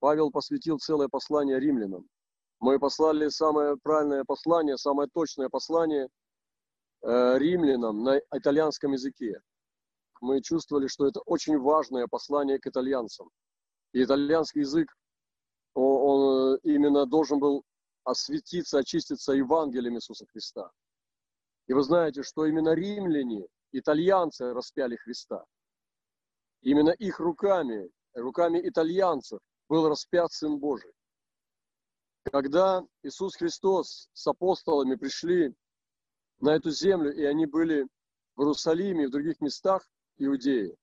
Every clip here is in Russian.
Павел посвятил целое послание римлянам. Мы послали самое правильное послание, самое точное послание э, римлянам на итальянском языке. Мы чувствовали, что это очень важное послание к итальянцам. И итальянский язык, он, он именно должен был осветиться, очиститься Евангелием Иисуса Христа. И вы знаете, что именно римляне, итальянцы распяли Христа. Именно их руками, руками итальянцев был распят Сын Божий. Когда Иисус Христос с апостолами пришли на эту землю, и они были в Иерусалиме и в других местах Иудеи,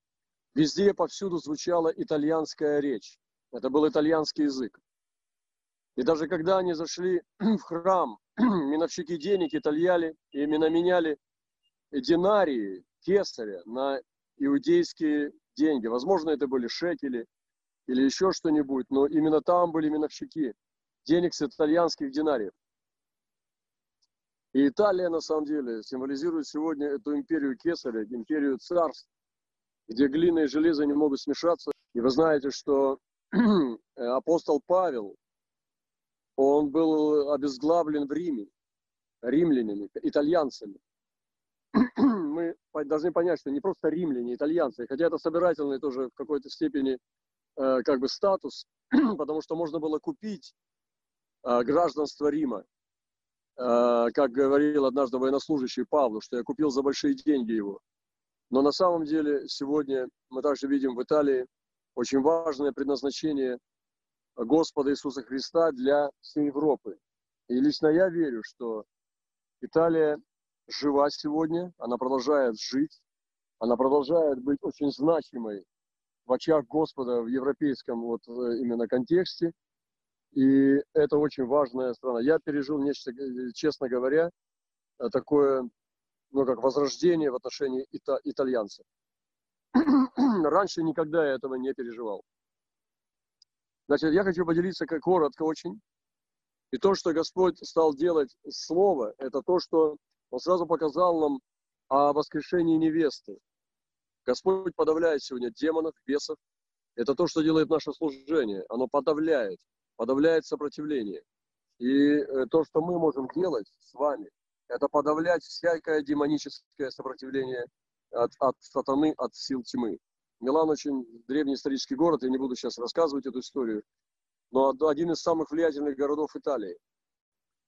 везде повсюду звучала итальянская речь. Это был итальянский язык. И даже когда они зашли в храм, миновщики денег итальяли, именно меняли динарии, кесаря на иудейские деньги. Возможно, это были шекели или еще что-нибудь, но именно там были миновщики денег с итальянских динариев. И Италия, на самом деле, символизирует сегодня эту империю кесаря, империю царств, где глина и железо не могут смешаться. И вы знаете, что апостол Павел, он был обезглавлен в Риме, римлянами, итальянцами. Мы должны понять, что не просто римляне, итальянцы, хотя это собирательный тоже в какой-то степени э, как бы статус, потому что можно было купить э, гражданство Рима. Э, как говорил однажды военнослужащий Павлу, что я купил за большие деньги его. Но на самом деле сегодня мы также видим в Италии очень важное предназначение Господа Иисуса Христа для всей Европы. И лично я верю, что Италия жива сегодня, она продолжает жить, она продолжает быть очень значимой в очах Господа в европейском вот э, именно контексте. И это очень важная страна. Я пережил нечто, э, честно говоря, э, такое, ну, как возрождение в отношении ита- итальянцев. Раньше никогда я этого не переживал. Значит, я хочу поделиться как коротко очень. И то, что Господь стал делать Слово, это то, что Он сразу показал нам о воскрешении невесты. Господь подавляет сегодня демонов, бесов. Это то, что делает наше служение. Оно подавляет, подавляет сопротивление. И э, то, что мы можем делать с вами, это подавлять всякое демоническое сопротивление от, от сатаны, от сил тьмы. Милан очень древний исторический город, я не буду сейчас рассказывать эту историю, но один из самых влиятельных городов Италии.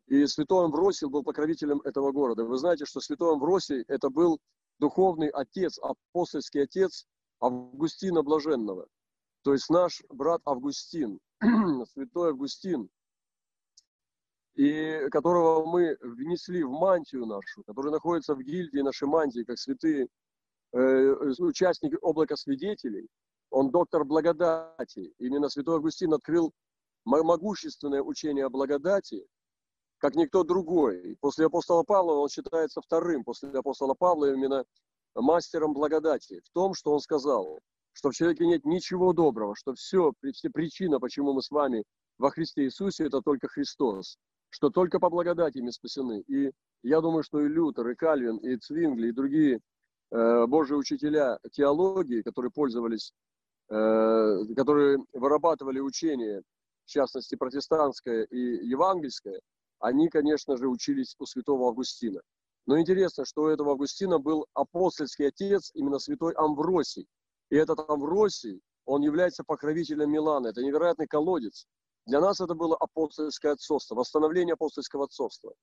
И святой Амвросий был покровителем этого города. Вы знаете, что святой Амвросий – это был духовный отец, апостольский отец Августина Блаженного. То есть наш брат Августин, святой Августин, и которого мы внесли в мантию нашу, который находится в гильдии нашей мантии, как святые Э, участник облака свидетелей, он доктор благодати. Именно святой Августин открыл могущественное учение о благодати, как никто другой. После апостола Павла он считается вторым, после апостола Павла именно мастером благодати. В том, что он сказал, что в человеке нет ничего доброго, что все, все причина, почему мы с вами во Христе Иисусе, это только Христос, что только по благодати мы спасены. И я думаю, что и Лютер, и Кальвин, и Цвингли, и другие Э, Божьи учителя теологии, которые пользовались, э, которые вырабатывали учение, в частности протестантское и евангельское, они, конечно же, учились у святого Августина. Но интересно, что у этого Августина был апостольский отец, именно святой Амвросий. И этот Амвросий, он является покровителем Милана. Это невероятный колодец. Для нас это было апостольское отцовство, восстановление апостольского отцовства.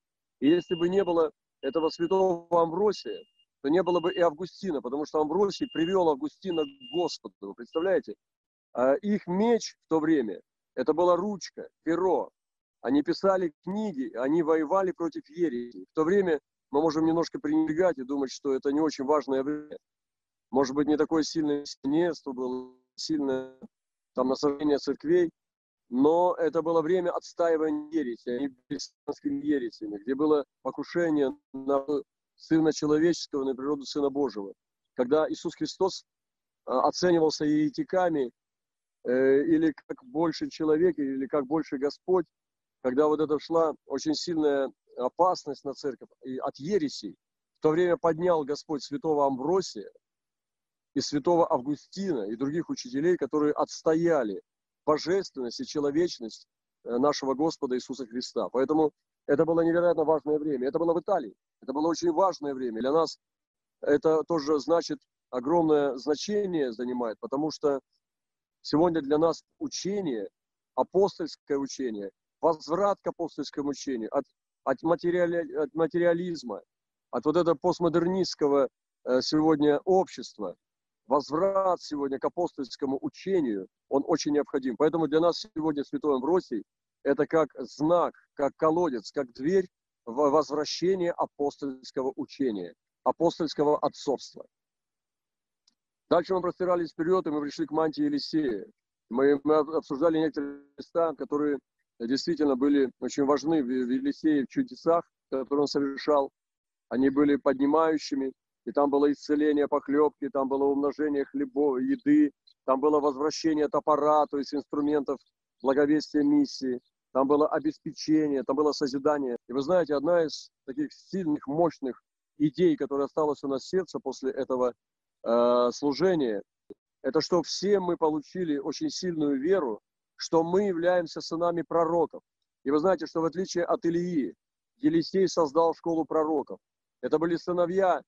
И если бы не было этого святого Амвросия, то не было бы и Августина, потому что Амвросий привел Августина к Господу. Вы представляете? А их меч в то время, это была ручка, перо. Они писали книги, они воевали против ереси. В то время мы можем немножко пренебрегать и думать, что это не очень важное время. Может быть, не такое сильное синерство было, сильное там насаждение церквей, но это было время отстаивания ереси, они были ересями, где было покушение на Сына Человеческого на природу Сына Божьего. Когда Иисус Христос а, оценивался еретиками, э, или как больше человек, или как больше Господь, когда вот это шла очень сильная опасность на церковь от ересей, в то время поднял Господь святого Амвросия и святого Августина и других учителей, которые отстояли божественность и человечность э, нашего Господа Иисуса Христа. Поэтому это было невероятно важное время. Это было в Италии. Это было очень важное время. Для нас это тоже значит огромное значение занимает, потому что сегодня для нас учение, апостольское учение, возврат к апостольскому учению, от, от, материали, от материализма, от вот этого постмодернистского э, сегодня общества, возврат сегодня к апостольскому учению, он очень необходим. Поэтому для нас сегодня Святой Амвросий – это как знак, как колодец, как дверь в возвращение апостольского учения, апостольского отцовства. Дальше мы простирались вперед, и мы пришли к мантии Елисея. Мы, мы обсуждали некоторые места, которые действительно были очень важны в Елисее, в чудесах, которые он совершал. Они были поднимающими, и там было исцеление похлебки, там было умножение хлебов, еды, там было возвращение топора, то есть инструментов благовестия миссии, там было обеспечение, там было созидание. И вы знаете, одна из таких сильных, мощных идей, которая осталась у нас в сердце после этого э, служения, это что все мы получили очень сильную веру, что мы являемся сынами пророков. И вы знаете, что в отличие от Илии, Елисей создал школу пророков. Это были сыновья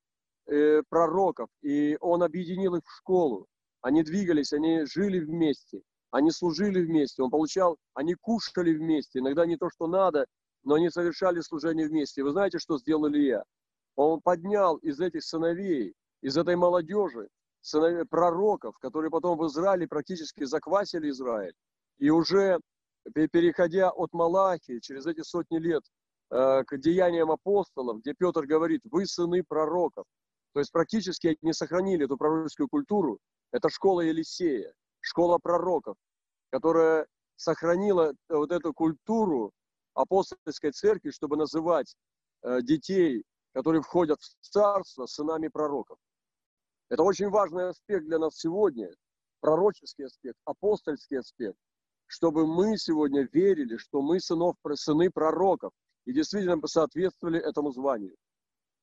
э, пророков, и он объединил их в школу. Они двигались, они жили вместе, они служили вместе, он получал, они кушали вместе, иногда не то, что надо, но они совершали служение вместе. Вы знаете, что сделал Илья? Он поднял из этих сыновей, из этой молодежи, сыновей, пророков, которые потом в Израиле практически заквасили Израиль. И уже переходя от Малахии через эти сотни лет э, к деяниям апостолов, где Петр говорит, вы сыны пророков. То есть практически они сохранили эту пророческую культуру. Это школа Елисея, школа пророков, которая сохранила вот эту культуру апостольской церкви, чтобы называть э, детей, которые входят в царство, сынами пророков. Это очень важный аспект для нас сегодня, пророческий аспект, апостольский аспект чтобы мы сегодня верили, что мы сынов, сыны пророков и действительно соответствовали этому званию.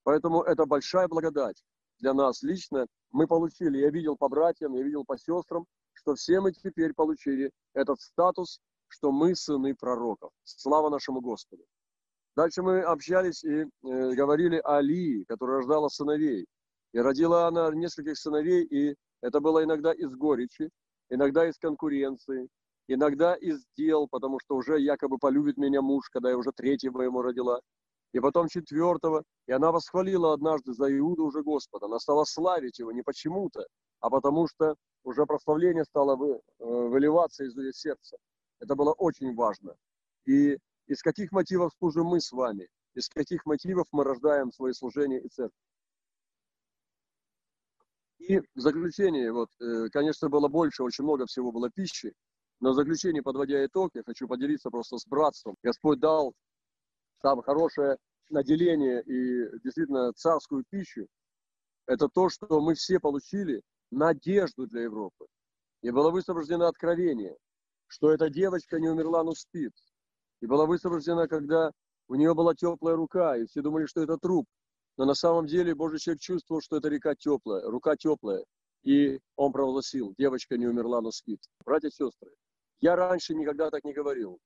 Поэтому это большая благодать для нас лично. Мы получили, я видел по братьям, я видел по сестрам, что все мы теперь получили этот статус, что мы сыны пророков. Слава нашему Господу. Дальше мы общались и э, говорили о Лии, которая рождала сыновей. И родила она нескольких сыновей, и это было иногда из горечи, иногда из конкуренции, иногда из дел, потому что уже якобы полюбит меня муж, когда я уже третьего ему родила, и потом четвертого, и она восхвалила однажды за Иуду уже Господа, она стала славить его не почему-то, а потому что уже прославление стало вы, э, выливаться из ее сердца. Это было очень важно. И из каких мотивов служим мы с вами? Из каких мотивов мы рождаем свои служения и церковь? И в заключение, вот, э, конечно, было больше, очень много всего было пищи, но в заключение, подводя итог, я хочу поделиться просто с братством. Господь дал самое хорошее наделение и действительно царскую пищу. Это то, что мы все получили надежду для Европы. И было высвобождено откровение, что эта девочка не умерла, но спит. И была высвобождена, когда у нее была теплая рука, и все думали, что это труп. Но на самом деле Божий человек чувствовал, что эта река теплая, рука теплая. И он провозгласил, девочка не умерла, но спит. Братья и сестры, я раньше никогда так не говорил.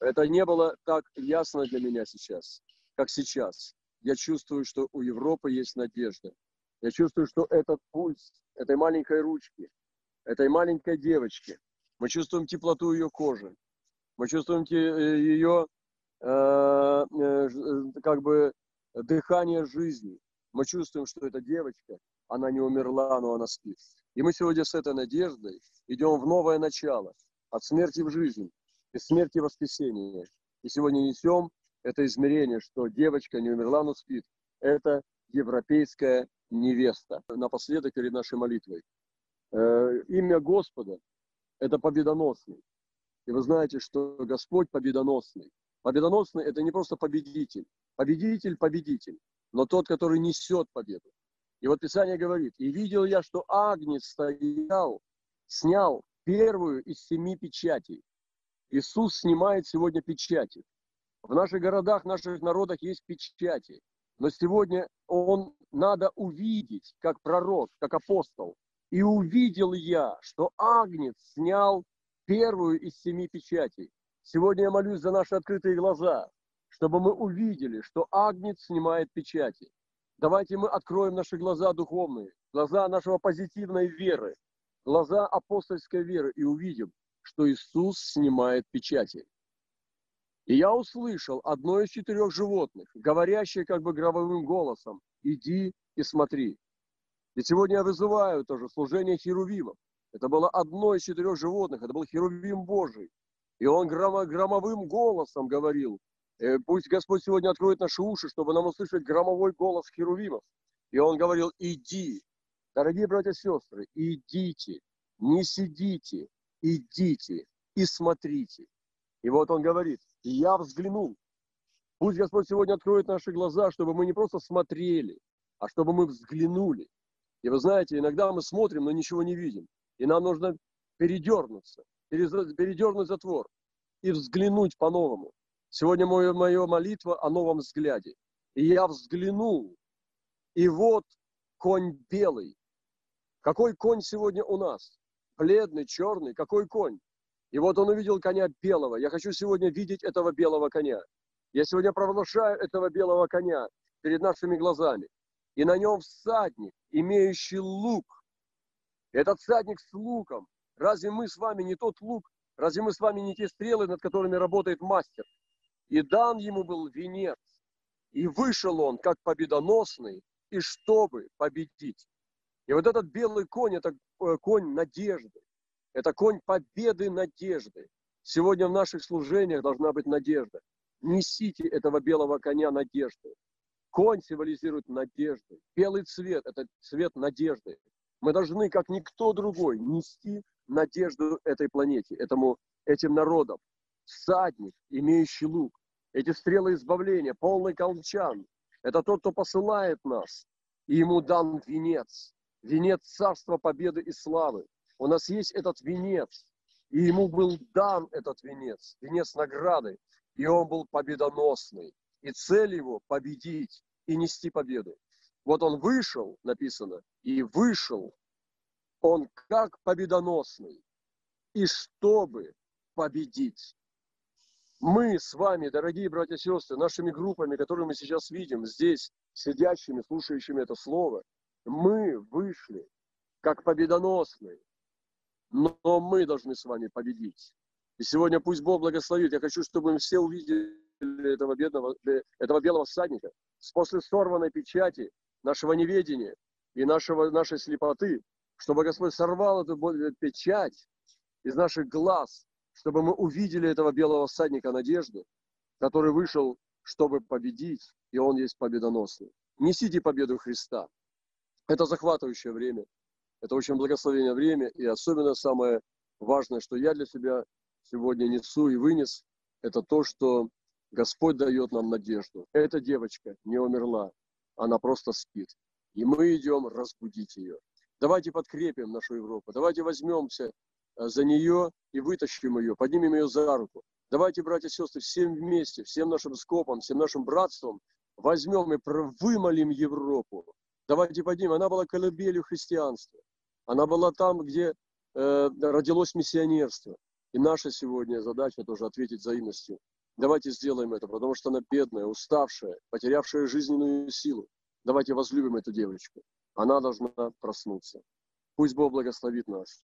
Это не было так ясно для меня сейчас, как сейчас. Я чувствую, что у Европы есть надежда. Я чувствую, что этот пульс этой маленькой ручки, этой маленькой девочки, мы чувствуем теплоту ее кожи, мы чувствуем ее э, э, э, как бы дыхание жизни. Мы чувствуем, что эта девочка, она не умерла, но она спит. И мы сегодня с этой надеждой идем в новое начало от смерти в жизнь, из смерти в воскресение. И сегодня несем это измерение, что девочка не умерла, но спит. Это европейская невеста. Напоследок перед нашей молитвой. Э, имя Господа – это победоносный. И вы знаете, что Господь победоносный. Победоносный – это не просто победитель. Победитель – победитель, но тот, который несет победу. И вот Писание говорит, «И видел я, что Агнец стоял, снял первую из семи печатей. Иисус снимает сегодня печати. В наших городах, в наших народах есть печати. Но сегодня он надо увидеть, как пророк, как апостол. И увидел я, что Агнец снял первую из семи печатей. Сегодня я молюсь за наши открытые глаза, чтобы мы увидели, что Агнец снимает печати. Давайте мы откроем наши глаза духовные, глаза нашего позитивной веры, глаза апостольской веры и увидим, что Иисус снимает печати. И я услышал одно из четырех животных, говорящее как бы гробовым голосом, иди и смотри. И сегодня я вызываю тоже служение херувимов. Это было одно из четырех животных, это был херувим Божий. И он громовым голосом говорил, «Э, пусть Господь сегодня откроет наши уши, чтобы нам услышать громовой голос херувимов. И он говорил, иди, дорогие братья и сестры, идите, не сидите, идите и смотрите. И вот он говорит, я взглянул. Пусть Господь сегодня откроет наши глаза, чтобы мы не просто смотрели, а чтобы мы взглянули. И вы знаете, иногда мы смотрим, но ничего не видим. И нам нужно передернуться, передернуть затвор и взглянуть по-новому. Сегодня моя, моя молитва о новом взгляде. И я взглянул, и вот конь белый. Какой конь сегодня у нас? Бледный, черный, какой конь? И вот он увидел коня белого. Я хочу сегодня видеть этого белого коня. Я сегодня провозглашаю этого белого коня перед нашими глазами. И на нем всадник, имеющий лук. Этот всадник с луком. Разве мы с вами не тот лук? Разве мы с вами не те стрелы, над которыми работает мастер? И дан ему был венец. И вышел он, как победоносный, и чтобы победить. И вот этот белый конь, это э, конь надежды. Это конь победы надежды. Сегодня в наших служениях должна быть надежда. Несите этого белого коня надежды. Конь символизирует надежду. Белый цвет – это цвет надежды. Мы должны, как никто другой, нести надежду этой планете, этому, этим народам. Всадник, имеющий лук. Эти стрелы избавления, полный колчан. Это тот, кто посылает нас. И ему дан венец. Венец царства, победы и славы. У нас есть этот венец, и ему был дан этот венец, венец награды, и он был победоносный. И цель его – победить и нести победу. Вот он вышел, написано, и вышел он как победоносный, и чтобы победить. Мы с вами, дорогие братья и сестры, нашими группами, которые мы сейчас видим здесь, сидящими, слушающими это слово, мы вышли как победоносные, но мы должны с вами победить. И сегодня пусть Бог благословит. Я хочу, чтобы мы все увидели этого, бедного, э, этого белого всадника после сорванной печати нашего неведения и нашего, нашей слепоты, чтобы Господь сорвал эту печать из наших глаз, чтобы мы увидели этого белого всадника надежды, который вышел, чтобы победить, и он есть победоносный. Несите победу Христа. Это захватывающее время. Это очень благословение время, и особенно самое важное, что я для себя сегодня несу и вынес, это то, что Господь дает нам надежду. Эта девочка не умерла, она просто спит. И мы идем разбудить ее. Давайте подкрепим нашу Европу, давайте возьмемся э, за нее и вытащим ее, поднимем ее за руку. Давайте, братья и сестры, всем вместе, всем нашим скопом, всем нашим братством возьмем и вымолим Европу. Давайте поднимем. Она была колыбелью христианства. Она была там, где э, родилось миссионерство. И наша сегодня задача тоже ответить взаимностью. Давайте сделаем это, потому что она бедная, уставшая, потерявшая жизненную силу. Давайте возлюбим эту девочку. Она должна проснуться. Пусть Бог благословит нас.